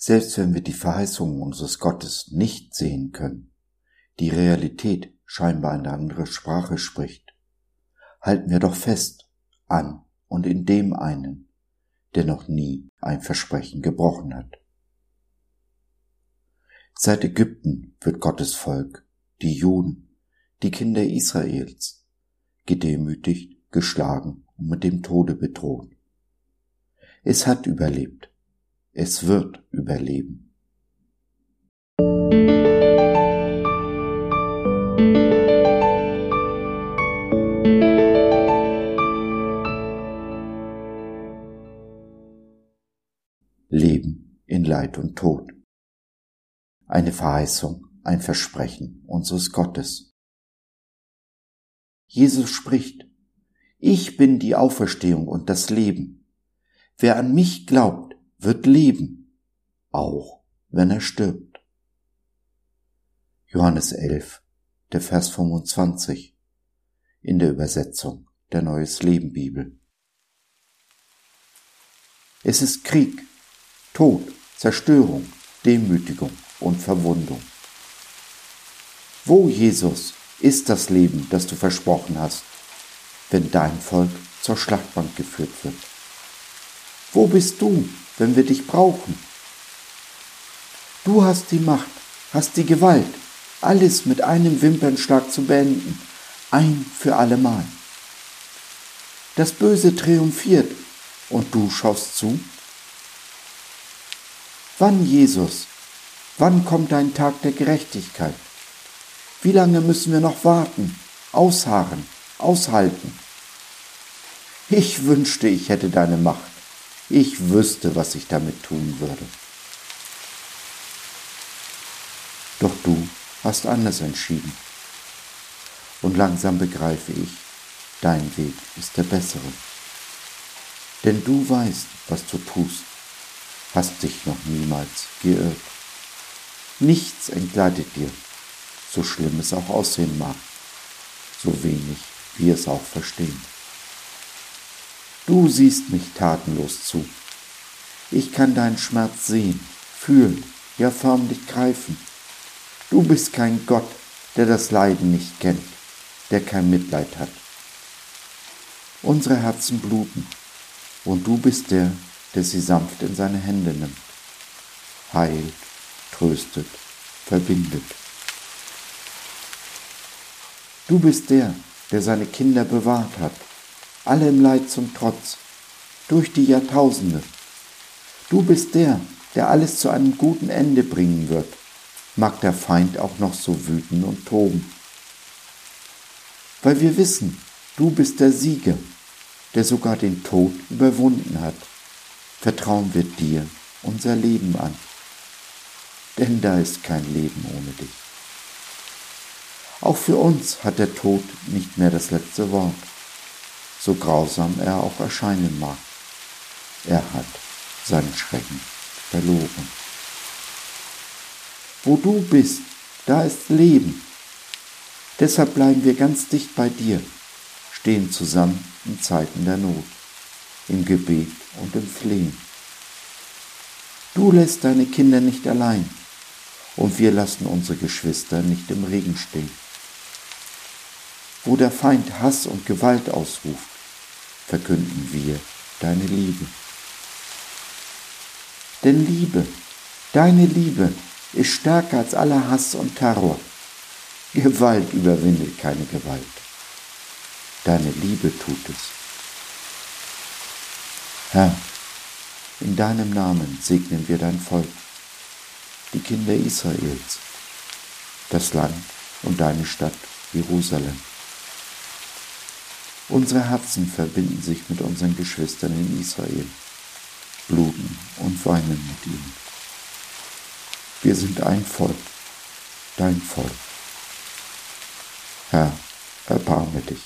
Selbst wenn wir die Verheißungen unseres Gottes nicht sehen können, die Realität scheinbar eine andere Sprache spricht, halten wir doch fest an und in dem einen, der noch nie ein Versprechen gebrochen hat. Seit Ägypten wird Gottes Volk, die Juden, die Kinder Israels, gedemütigt, geschlagen und mit dem Tode bedroht. Es hat überlebt. Es wird überleben. Leben in Leid und Tod. Eine Verheißung, ein Versprechen unseres Gottes. Jesus spricht, ich bin die Auferstehung und das Leben. Wer an mich glaubt, wird leben, auch wenn er stirbt. Johannes 11, der Vers 25 in der Übersetzung der Neues Leben Bibel. Es ist Krieg, Tod, Zerstörung, Demütigung und Verwundung. Wo, Jesus, ist das Leben, das du versprochen hast, wenn dein Volk zur Schlachtbank geführt wird? Wo bist du, wenn wir dich brauchen? Du hast die Macht, hast die Gewalt, alles mit einem Wimpernschlag zu beenden, ein für allemal. Das Böse triumphiert und du schaust zu? Wann, Jesus, wann kommt dein Tag der Gerechtigkeit? Wie lange müssen wir noch warten, ausharren, aushalten? Ich wünschte, ich hätte deine Macht. Ich wüsste, was ich damit tun würde. Doch du hast anders entschieden. Und langsam begreife ich, dein Weg ist der bessere. Denn du weißt, was du tust, hast dich noch niemals geirrt. Nichts entgleitet dir, so schlimm es auch aussehen mag, so wenig wir es auch verstehen. Du siehst mich tatenlos zu. Ich kann deinen Schmerz sehen, fühlen, ja förmlich greifen. Du bist kein Gott, der das Leiden nicht kennt, der kein Mitleid hat. Unsere Herzen bluten, und du bist der, der sie sanft in seine Hände nimmt, heilt, tröstet, verbindet. Du bist der, der seine Kinder bewahrt hat, allem Leid zum Trotz, durch die Jahrtausende. Du bist der, der alles zu einem guten Ende bringen wird, mag der Feind auch noch so wüten und toben. Weil wir wissen, du bist der Sieger, der sogar den Tod überwunden hat, vertrauen wir dir unser Leben an. Denn da ist kein Leben ohne dich. Auch für uns hat der Tod nicht mehr das letzte Wort, so grausam er auch erscheinen mag. Er hat seinen Schrecken verloren. Wo du bist, da ist Leben. Deshalb bleiben wir ganz dicht bei dir, stehen zusammen in Zeiten der Not, im Gebet und im Flehen. Du lässt deine Kinder nicht allein und wir lassen unsere Geschwister nicht im Regen stehen. Wo der Feind Hass und Gewalt ausruft, verkünden wir deine Liebe. Denn Liebe, deine Liebe ist stärker als aller Hass und Terror. Gewalt überwindet keine Gewalt. Deine Liebe tut es. Herr, in deinem Namen segnen wir dein Volk, die Kinder Israels, das Land und deine Stadt Jerusalem. Unsere Herzen verbinden sich mit unseren Geschwistern in Israel, bluten und weinen mit ihnen. Wir sind ein Volk, dein Volk. Herr, erbarme dich.